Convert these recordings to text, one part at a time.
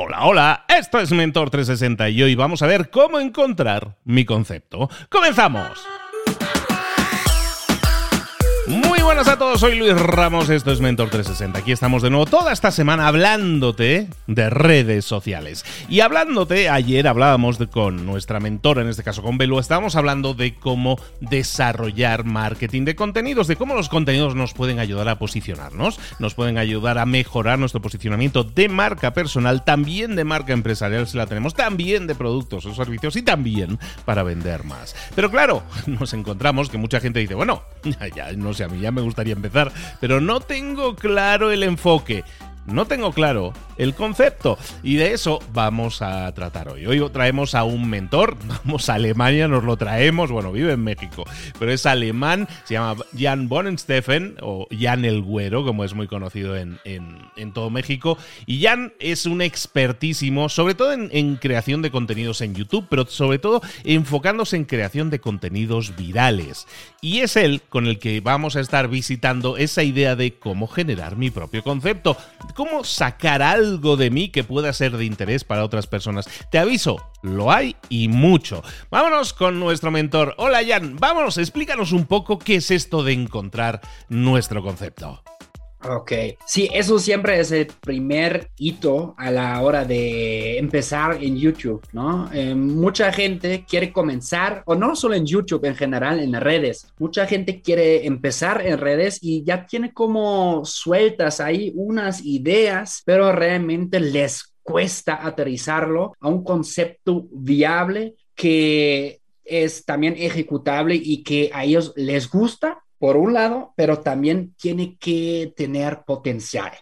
Hola, hola, esto es Mentor 360 y hoy vamos a ver cómo encontrar mi concepto. ¡Comenzamos! Buenas a todos, soy Luis Ramos, esto es Mentor 360. Aquí estamos de nuevo toda esta semana hablándote de redes sociales. Y hablándote, ayer hablábamos con nuestra mentora, en este caso con Belu, estábamos hablando de cómo desarrollar marketing de contenidos, de cómo los contenidos nos pueden ayudar a posicionarnos, nos pueden ayudar a mejorar nuestro posicionamiento de marca personal, también de marca empresarial si la tenemos, también de productos o servicios y también para vender más. Pero claro, nos encontramos que mucha gente dice, bueno, ya, no a mí ya me gustaría empezar, pero no tengo claro el enfoque no tengo claro el concepto. Y de eso vamos a tratar hoy. Hoy traemos a un mentor, vamos a Alemania, nos lo traemos, bueno, vive en México, pero es alemán, se llama Jan Bonensteffen, o Jan el Güero, como es muy conocido en, todo México. Y Jan es un expertísimo, sobre todo en, en creación de contenidos en YouTube, pero sobre todo enfocándose en creación de contenidos virales. Y es él con el que vamos a estar visitando esa idea de cómo generar mi propio concepto cómo sacar algo de mí que pueda ser de interés para otras personas. Te aviso, lo hay y mucho. Vámonos con nuestro mentor. Hola Jan, vámonos, explícanos un poco qué es esto de encontrar nuestro concepto. Ok, sí, eso siempre es el primer hito a la hora de empezar en YouTube, ¿no? Eh, mucha gente quiere comenzar, o no solo en YouTube, en general, en las redes. Mucha gente quiere empezar en redes y ya tiene como sueltas ahí unas ideas, pero realmente les cuesta aterrizarlo a un concepto viable que es también ejecutable y que a ellos les gusta por un lado, pero también tiene que tener potencial.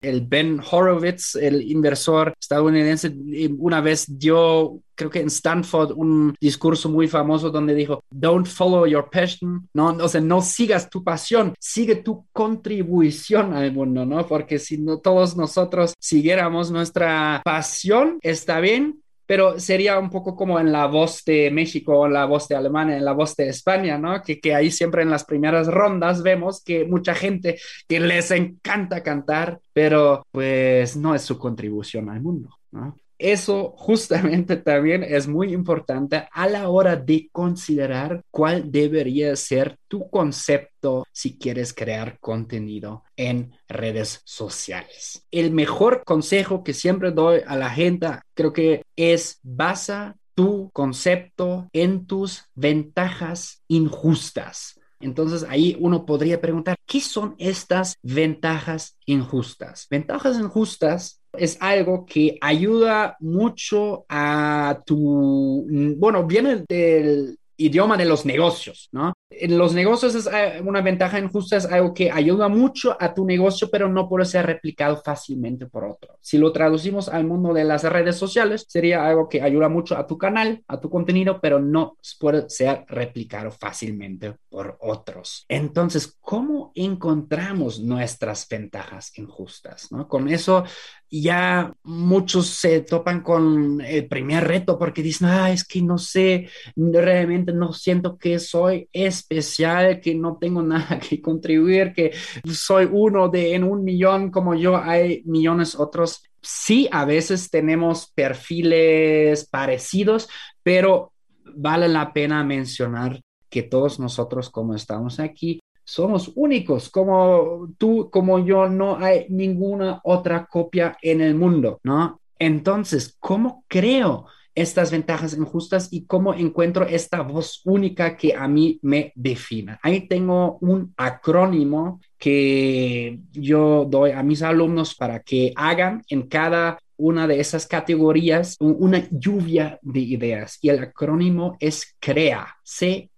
El Ben Horowitz, el inversor estadounidense, una vez dio, creo que en Stanford, un discurso muy famoso donde dijo, don't follow your passion, no, o sea, no sigas tu pasión, sigue tu contribución al mundo, ¿no? Porque si no, todos nosotros siguiéramos nuestra pasión, está bien, pero sería un poco como en la voz de México, en la voz de Alemania, en la voz de España, ¿no? Que, que ahí siempre en las primeras rondas vemos que mucha gente que les encanta cantar, pero pues no es su contribución al mundo, ¿no? Eso justamente también es muy importante a la hora de considerar cuál debería ser tu concepto si quieres crear contenido en redes sociales. El mejor consejo que siempre doy a la gente creo que es basa tu concepto en tus ventajas injustas. Entonces ahí uno podría preguntar, ¿qué son estas ventajas injustas? Ventajas injustas es algo que ayuda mucho a tu, bueno, viene del idioma de los negocios, ¿no? En los negocios es eh, una ventaja injusta, es algo que ayuda mucho a tu negocio, pero no puede ser replicado fácilmente por otro. Si lo traducimos al mundo de las redes sociales, sería algo que ayuda mucho a tu canal, a tu contenido, pero no puede ser replicado fácilmente por otros. Entonces, ¿cómo encontramos nuestras ventajas injustas? ¿no? Con eso ya muchos se topan con el primer reto porque dicen, ah, es que no sé, realmente no siento que soy especial, que no tengo nada que contribuir, que soy uno de en un millón como yo, hay millones otros. Sí, a veces tenemos perfiles parecidos, pero vale la pena mencionar que todos nosotros como estamos aquí somos únicos, como tú, como yo, no hay ninguna otra copia en el mundo, ¿no? Entonces, ¿cómo creo estas ventajas injustas y cómo encuentro esta voz única que a mí me defina? Ahí tengo un acrónimo que yo doy a mis alumnos para que hagan en cada una de esas categorías una lluvia de ideas y el acrónimo es CREA, C-R-E-A.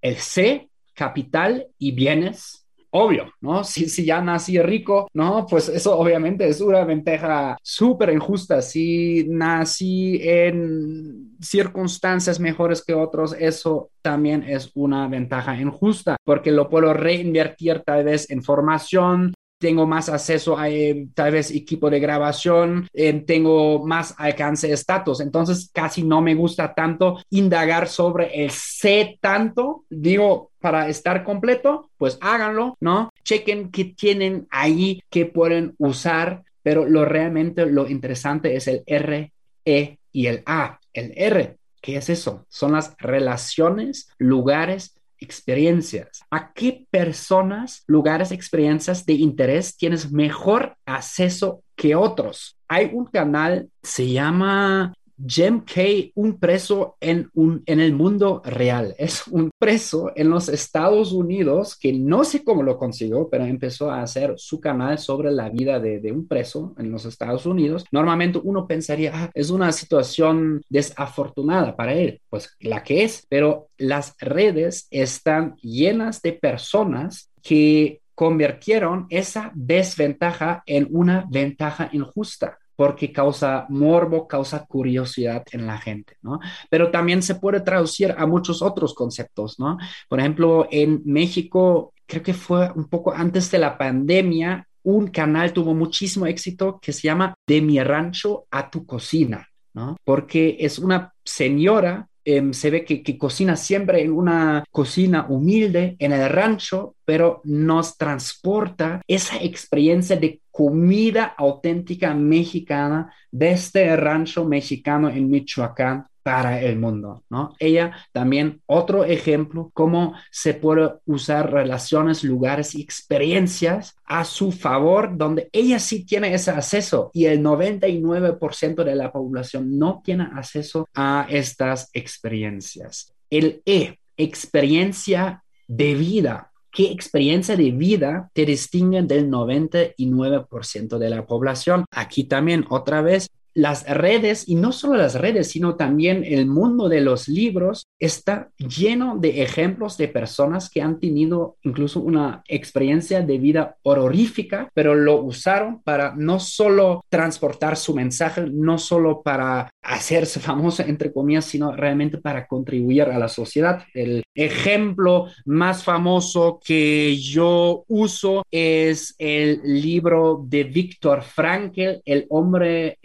El C capital y bienes, obvio, ¿no? Si, si ya nací rico, ¿no? Pues eso obviamente es una ventaja súper injusta. Si nací en circunstancias mejores que otros, eso también es una ventaja injusta, porque lo puedo reinvertir tal vez en formación, tengo más acceso a eh, tal vez equipo de grabación, eh, tengo más alcance de estatus. Entonces casi no me gusta tanto indagar sobre el sé tanto. Digo, para estar completo, pues háganlo, ¿no? Chequen qué tienen ahí que pueden usar pero lo realmente lo interesante es el R, E y el A. El R, ¿qué es eso? Son las relaciones, lugares, experiencias. ¿A qué personas, lugares, experiencias de interés tienes mejor acceso que otros? Hay un canal, se llama Jim Kay, un preso en, un, en el mundo real. Es un preso en los Estados Unidos que no sé cómo lo consiguió, pero empezó a hacer su canal sobre la vida de, de un preso en los Estados Unidos. Normalmente uno pensaría, ah, es una situación desafortunada para él. Pues la que es, pero las redes están llenas de personas que convirtieron esa desventaja en una ventaja injusta porque causa morbo, causa curiosidad en la gente, ¿no? Pero también se puede traducir a muchos otros conceptos, ¿no? Por ejemplo, en México, creo que fue un poco antes de la pandemia, un canal tuvo muchísimo éxito que se llama De mi rancho a tu cocina, ¿no? Porque es una señora Em, se ve que, que, cocina siempre en una cocina humilde en el rancho, pero nos transporta esa experiencia de comida auténtica mexicana desde el rancho mexicano en Michoacán para el mundo, ¿no? Ella también otro ejemplo cómo se puede usar relaciones, lugares y experiencias a su favor donde ella sí tiene ese acceso y el 99% de la población no tiene acceso a estas experiencias. El E, experiencia de vida. ¿Qué experiencia de vida te distingue del 99% de la población? Aquí también, otra vez, las redes, y no solo las redes, sino también el mundo de los libros, está lleno de ejemplos de personas que han tenido incluso una experiencia de vida horrorífica, pero lo usaron para no solo transportar su mensaje, no solo para hacerse famoso, entre comillas, sino realmente para contribuir a la sociedad. El ejemplo más famoso que yo uso es el libro de Víctor Frankl, El hombre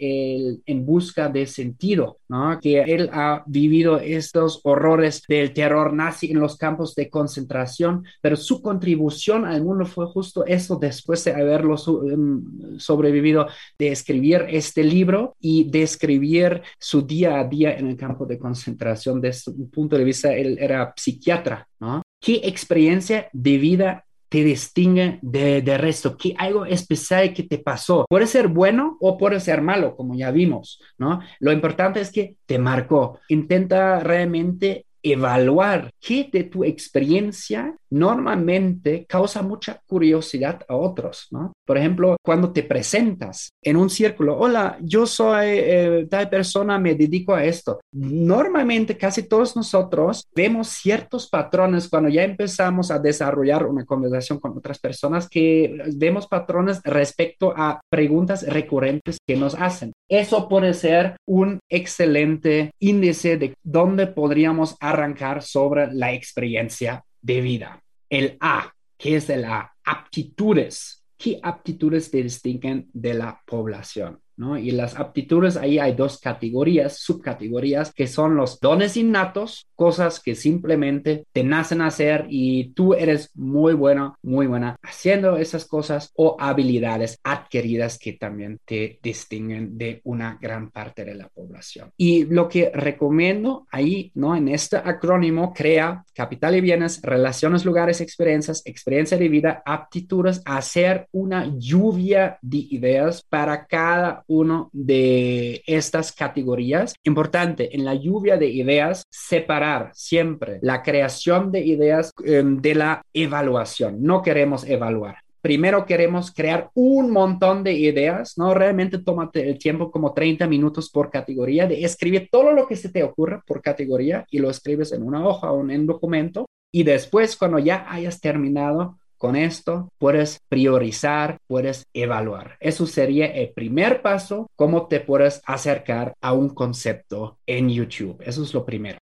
en busca de sentido, ¿no? que él ha vivido estos horrores del terror nazi en los campos de concentración, pero su contribución al mundo fue justo eso después de haberlo em, sobrevivido, de escribir este libro y de escribir su día a día en el campo de concentración. Desde un punto de vista, él era psiquiatra, ¿no? ¿Qué experiencia de vida te distingue de, de, resto? ¿Qué algo especial que te pasó? Puede ser bueno o puede ser malo, como ya vimos, ¿no? Lo importante es que te marcó. Intenta realmente evaluar qué de tu experiencia normalmente causa mucha curiosidad a otros, ¿no? Por ejemplo, cuando te presentas en un círculo, hola, yo soy eh, tal persona, me dedico a esto. Normalmente casi todos nosotros vemos ciertos patrones cuando ya empezamos a desarrollar una conversación con otras personas que vemos patrones respecto a preguntas recurrentes que nos hacen. Eso puede ser un excelente índice de dónde podríamos arrancar sobre la experiencia de vida. El A, ¿qué es el A? Aptitudes. ¿Qué aptitudes te distinguen de la población? ¿No? Y las aptitudes, ahí hay dos categorías, subcategorías, que son los dones innatos, cosas que simplemente te nacen a hacer y tú eres muy bueno, muy buena haciendo esas cosas, o habilidades adquiridas que también te distinguen de una gran parte de la población. Y lo que recomiendo ahí, ¿no? En este acrónimo, crea capital y bienes, relaciones, lugares, experiencias, experiencia de vida, aptitudes, hacer una lluvia de ideas para cada uno de estas categorías. Importante, en la lluvia de ideas, separar siempre la creación de ideas em, de la evaluación. No queremos evaluar primero queremos crear un montón de ideas, ¿no? Realmente tómate el tiempo como 30 minutos por categoría de escribir todo lo que se te ocurra por categoría y lo escribes en una hoja o en un documento. Y después, cuando ya hayas terminado, con esto puedes priorizar, puedes evaluar. Eso sería el primer paso, cómo te puedes acercar a un concepto en YouTube. Eso es lo primero.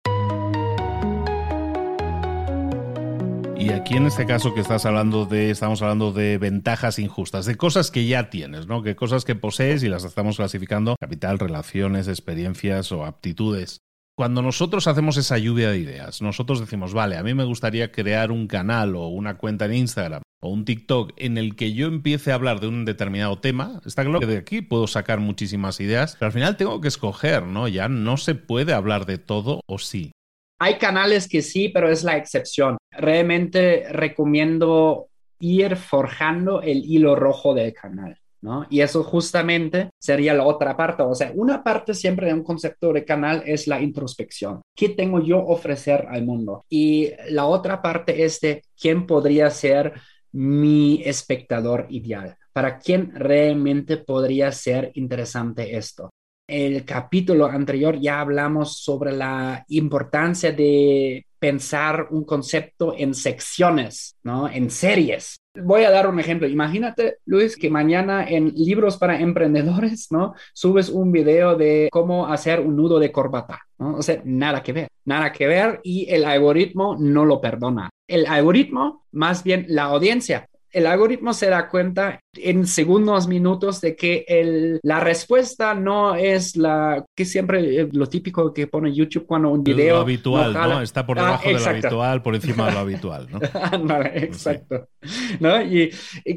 Y aquí en este caso que estás hablando de, estamos hablando de ventajas injustas, de cosas que ya tienes, ¿no? Que cosas que posees y las estamos clasificando, capital, relaciones, experiencias o aptitudes. Cuando nosotros hacemos esa lluvia de ideas, nosotros decimos, vale, a mí me gustaría crear un canal o una cuenta en Instagram o un TikTok en el que yo empiece a hablar de un determinado tema, está claro que de aquí puedo sacar muchísimas ideas, pero al final tengo que escoger, ¿no? Ya no se puede hablar de todo o sí. Hay canales que sí, pero es la excepción. Realmente recomiendo ir forjando el hilo rojo del canal. ¿No? Y eso justamente sería la otra parte. O sea, una parte siempre de un concepto de canal es la introspección. ¿Qué tengo yo ofrecer al mundo? Y la otra parte es de quién podría ser mi espectador ideal. ¿Para quién realmente podría ser interesante esto? El capítulo anterior ya hablamos sobre la importancia de pensar un concepto en secciones, ¿no? En series. Voy a dar un ejemplo. Imagínate, Luis, que mañana en Libros para Emprendedores, ¿no? Subes un video de cómo hacer un nudo de corbata, ¿no? O sea, nada que ver, nada que ver y el algoritmo no lo perdona. El algoritmo, más bien la audiencia, el algoritmo se da cuenta en segundos, minutos de que el, la respuesta no es la que siempre eh, lo típico que pone YouTube cuando un video. Lo habitual, ¿no? Está por ah, debajo de lo habitual, por encima de lo habitual, ¿no? exacto. ¿No? Y,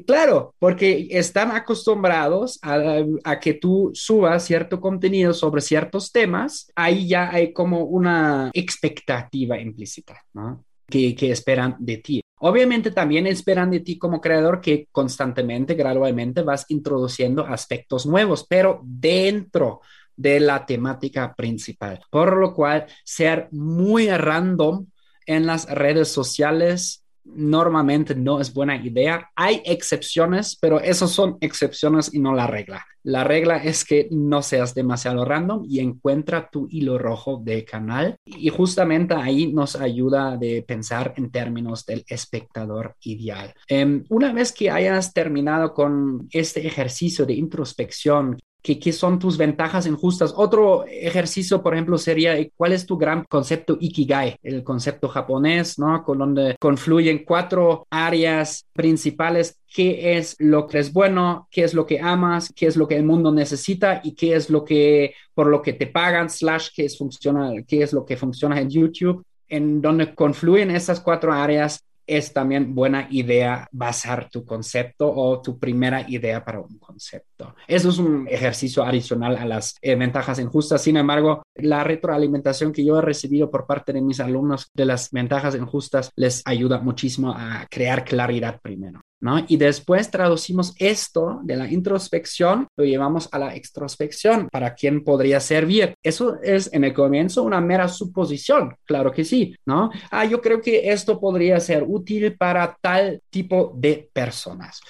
claro, porque están acostumbrados a, a, que tú subas cierto contenido sobre ciertos temas, ahí ya hay como una expectativa implícita, ¿no? Que, que esperan de ti. Obviamente también esperan de ti como creador que constantemente, gradualmente vas introduciendo aspectos nuevos, pero dentro de la temática principal. Por lo cual, ser muy random en las redes sociales normalmente no es buena idea. Hay excepciones, pero esas son excepciones y no la regla. La regla es que no seas demasiado random y encuentra tu hilo rojo de canal. Y justamente ahí nos ayuda de pensar en términos del espectador ideal. Em, una vez que hayas terminado con este ejercicio de introspección, ¿Qué, son tus ventajas injustas? Otro ejercicio, por ejemplo, sería eh, cuál es tu gran concepto Ikigai, el concepto japonés, ¿no? Con donde confluyen cuatro áreas principales. ¿Qué es lo que es bueno? ¿Qué es lo que amas? ¿Qué es lo que el mundo necesita? ¿Y qué es lo que, por lo que te pagan, slash, qué es, funciona, qué es lo que funciona en YouTube? En donde confluyen esas cuatro áreas, es también buena idea basar tu concepto o tu primera idea para un concepto. Eso es un ejercicio adicional a las eh, ventajas injustas. Sin embargo, la retroalimentación que yo he recibido por parte de mis alumnos de las ventajas injustas les ayuda muchísimo a crear claridad primero. Y después traducimos esto de la introspección, lo llevamos a la extrospección, para quién podría servir. Eso es en el comienzo una mera suposición, claro que sí, ¿no? Ah, yo creo que esto podría ser útil para tal tipo de personas,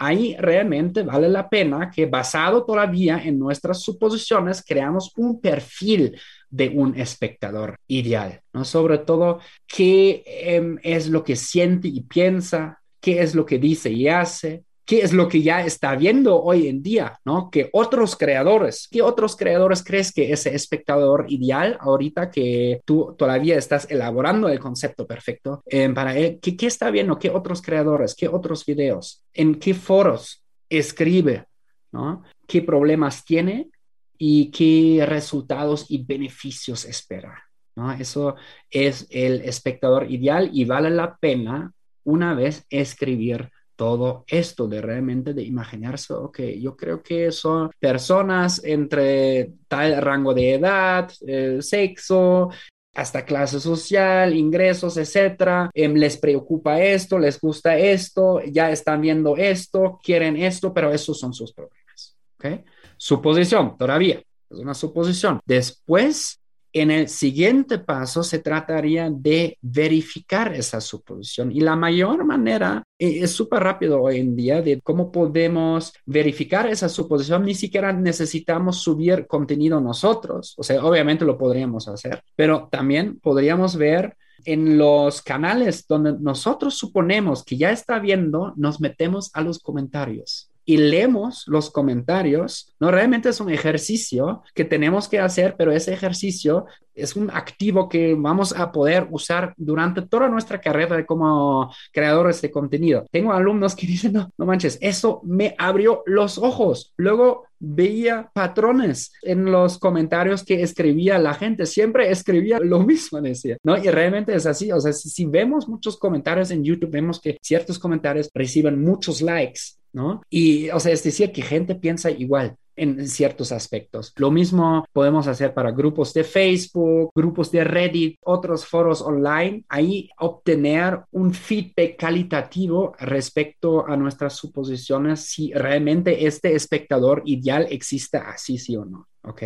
ahí realmente vale la pena que basado todavía en nuestras suposiciones creamos un perfil de un espectador ideal, ¿no? Sobre todo qué em, es lo que siente y piensa, qué es lo que dice y hace, qué es lo que ya está viendo hoy en día, ¿no? Que otros creadores, ¿qué otros creadores crees que ese espectador ideal ahorita que tú todavía estás elaborando el concepto perfecto eh, para él, ¿qué, ¿qué está viendo? ¿Qué otros creadores? ¿Qué otros videos? ¿En qué foros escribe? ¿No? ¿Qué problemas tiene? ¿Y qué resultados y beneficios espera? ¿no? Eso es el espectador ideal y vale la pena una vez escribir todo esto de realmente de imaginarse, ok, yo creo que son personas entre tal rango de edad, eh, sexo, hasta clase social, ingresos, etcétera. Em, les preocupa esto, les gusta esto, ya están viendo esto, quieren esto, pero esos son sus problemas. ¿ok? Suposición, todavía, es una suposición. Después en el siguiente paso se trataría de verificar esa suposición. Y la mayor manera eh, es súper rápido hoy en día de cómo podemos verificar esa suposición. Ni siquiera necesitamos subir contenido nosotros, o sea, obviamente lo podríamos hacer, pero también podríamos ver en los canales donde nosotros suponemos que ya está viendo, nos metemos a los comentarios y leemos los comentarios, no realmente es un ejercicio que tenemos que hacer, pero ese ejercicio es un activo que vamos a poder usar durante toda nuestra carrera como creadores de contenido. Tengo alumnos que dicen, no, no manches, eso me abrió los ojos. Luego veía patrones en los comentarios que escribía la gente, siempre escribía lo mismo, decía, ¿no? Y realmente es así, o sea, si, vemos muchos comentarios en YouTube, vemos que ciertos comentarios reciben muchos likes, ¿no? Y, o sea, es decir, que gente piensa igual en ciertos aspectos. Lo mismo podemos hacer para grupos de Facebook, grupos de Reddit, otros foros online, ahí obtener un feedback calitativo respecto a nuestras suposiciones si realmente este espectador ideal existe así, sí o no, ¿ok?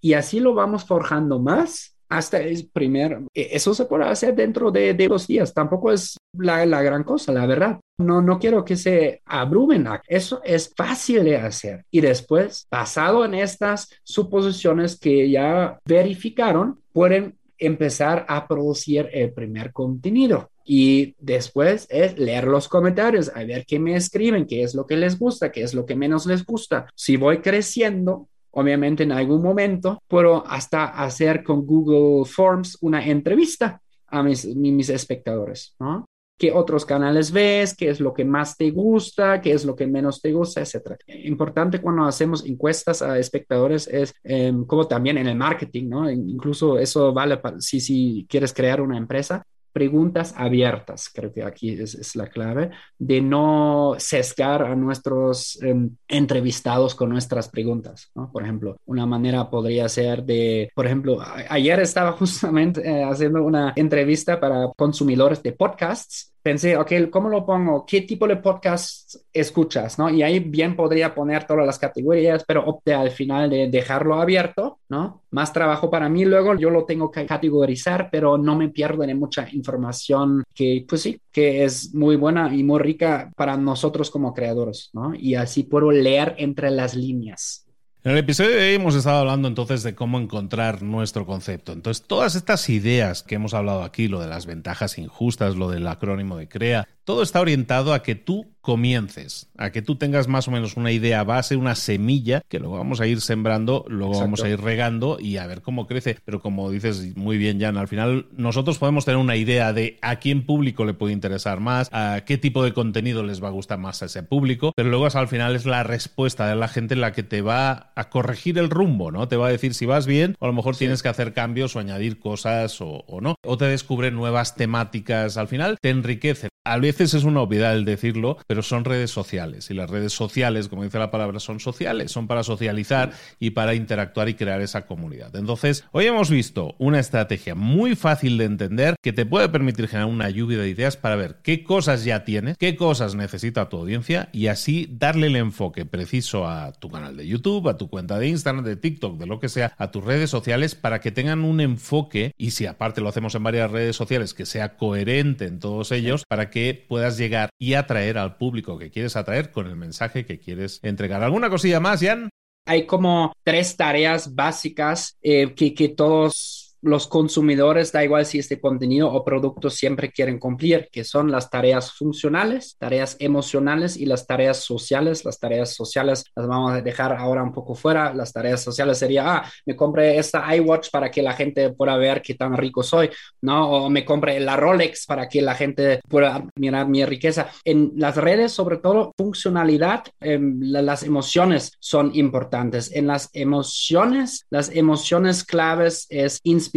Y así lo vamos forjando más hasta el primer, e, eso se puede hacer dentro de, dos días, tampoco es la, gran cosa, la verdad. No, no quiero que se abrumen, eso es fácil de hacer. Y después, basado en estas suposiciones que ya verificaron, pueden empezar a producir el primer contenido. Y después es leer los comentarios, a ver qué me escriben, qué es lo que les gusta, qué es lo que menos les gusta. Si voy creciendo, obviamente en algún momento puedo hasta hacer con Google Forms una entrevista a mis, mis espectadores, ¿no? ¿Qué otros canales ves? ¿Qué es lo que más te gusta? ¿Qué es lo que menos te gusta? Etcétera. Importante cuando hacemos encuestas a espectadores es em, como también en el marketing, ¿no? Incluso eso vale si, si quieres crear una empresa, preguntas abiertas, creo que aquí es, la clave, de no sesgar a nuestros em, entrevistados con nuestras preguntas. Por ejemplo, una manera podría ser de, por ejemplo, ayer estaba justamente eh, haciendo una entrevista para consumidores de podcasts pensé, ok, ¿cómo lo pongo? ¿Qué tipo de podcast escuchas? ¿no? Y ahí bien podría poner todas las categorías, pero opté al final de dejarlo abierto, ¿no? Más trabajo para mí, luego yo lo tengo que categorizar, pero no me pierdo de mucha información que, pues sí, que es muy buena y muy rica para nosotros como creadores, ¿no? Y así puedo leer entre las líneas. En el episodio de hoy hemos estado hablando entonces de cómo encontrar nuestro concepto. Entonces, todas estas ideas que hemos hablado aquí, lo de las ventajas injustas, lo del acrónimo de CREA, todo está orientado a que tú comiences, a que tú tengas más o menos una idea base, una semilla, que luego vamos a ir sembrando, luego vamos a ir regando y a ver cómo crece. Pero como dices muy bien, Jan, al final nosotros podemos tener una idea de a quién público le puede interesar más, a qué tipo de contenido les va a gustar más a ese público, pero luego al final es la respuesta de la gente la que te va a corregir el rumbo, ¿no? Te va a decir si vas bien o a lo mejor tienes que hacer cambios o añadir cosas o, o no. O te descubre nuevas temáticas. Al final te enriquece. A es una obviedad el decirlo, pero son redes sociales. Y las redes sociales, como dice la palabra, son sociales, son para socializar y para interactuar y crear esa comunidad. Entonces, hoy hemos visto una estrategia muy fácil de entender que te puede permitir generar una lluvia de ideas para ver qué cosas ya tienes, qué cosas necesita tu audiencia y así darle el enfoque preciso a tu canal de YouTube, a tu cuenta de Instagram, de TikTok, de lo que sea, a tus redes sociales para que tengan un enfoque y si aparte lo hacemos en varias redes sociales, que sea coherente en todos ellos para que puedas llegar y atraer al público que quieres atraer con el mensaje que quieres entregar. ¿Alguna cosilla más, Jan? Hay como tres tareas básicas eh, que, que todos los consumidores, da igual si este contenido o producto siempre quieren cumplir, que son las tareas funcionales, tareas emocionales y las tareas sociales. Las tareas sociales las vamos a dejar ahora un poco fuera. Las tareas sociales sería, ah, me compré esta iWatch para que la gente pueda ver qué tan rico soy, ¿no? O me compré la Rolex para que la gente pueda mirar mi riqueza. En las redes, sobre todo, funcionalidad, em, las emociones son importantes. En las emociones, las emociones claves es inspiración,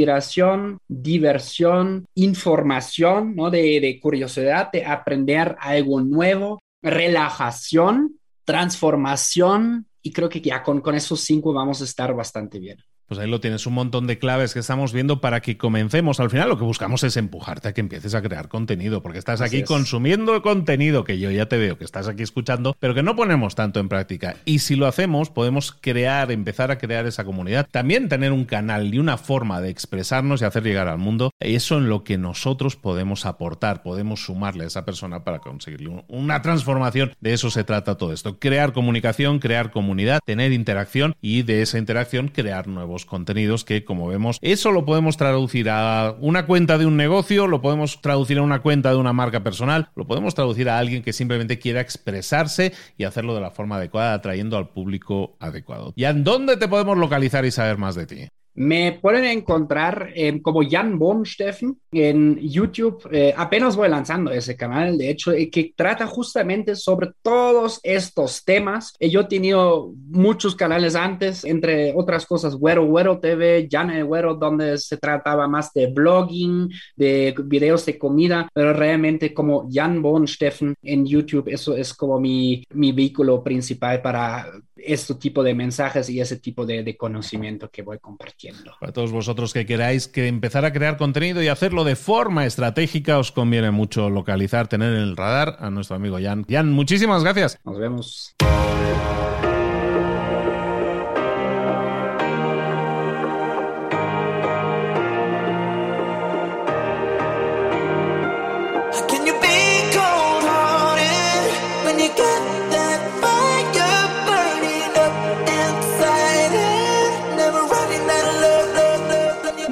diversión, información, ¿no? De, curiosidad, de aprender algo nuevo, relajación, transformación, y creo que ya con esos cinco vamos a estar bastante bien. Pues ahí lo tienes, un montón de claves que estamos viendo para que comencemos. Al final lo que buscamos es empujarte a que empieces a crear contenido, porque estás aquí consumiendo contenido que yo ya te veo que estás aquí escuchando, pero que no ponemos tanto en práctica. Y si lo hacemos, podemos crear, empezar a crear esa comunidad. También tener un canal y una forma de expresarnos y hacer llegar al mundo. Eso en lo que nosotros podemos aportar, podemos sumarle a esa persona para conseguirle una transformación. De eso se trata todo esto. Crear comunicación, crear comunidad, tener interacción y de esa interacción crear nuevos contenidos que, como vemos, eso lo podemos traducir a una cuenta de un negocio, lo podemos traducir a una cuenta de una marca personal, lo podemos traducir a alguien que simplemente quiera expresarse y hacerlo de la forma adecuada, atrayendo al público adecuado. ¿Y en dónde te podemos localizar y saber más de ti? Me pueden encontrar eh, como Jan Bonsteffen en YouTube. Eh, apenas voy lanzando ese canal, de hecho, eh, que trata justamente sobre todos estos temas. yo he tenido muchos canales antes, entre otras cosas, Güero Güero TV, Jan el Güero, donde se trataba más de blogging, de videos de comida, pero realmente como Jan Bonsteffen en YouTube, eso es como mi, mi vehículo principal para este tipo de mensajes y ese tipo de, de conocimiento que voy compartiendo. Para todos vosotros que queráis que empezar a crear contenido y hacerlo de forma estratégica, os conviene mucho localizar, tener en el radar a nuestro amigo Jan. Jan, muchísimas gracias. Nos vemos.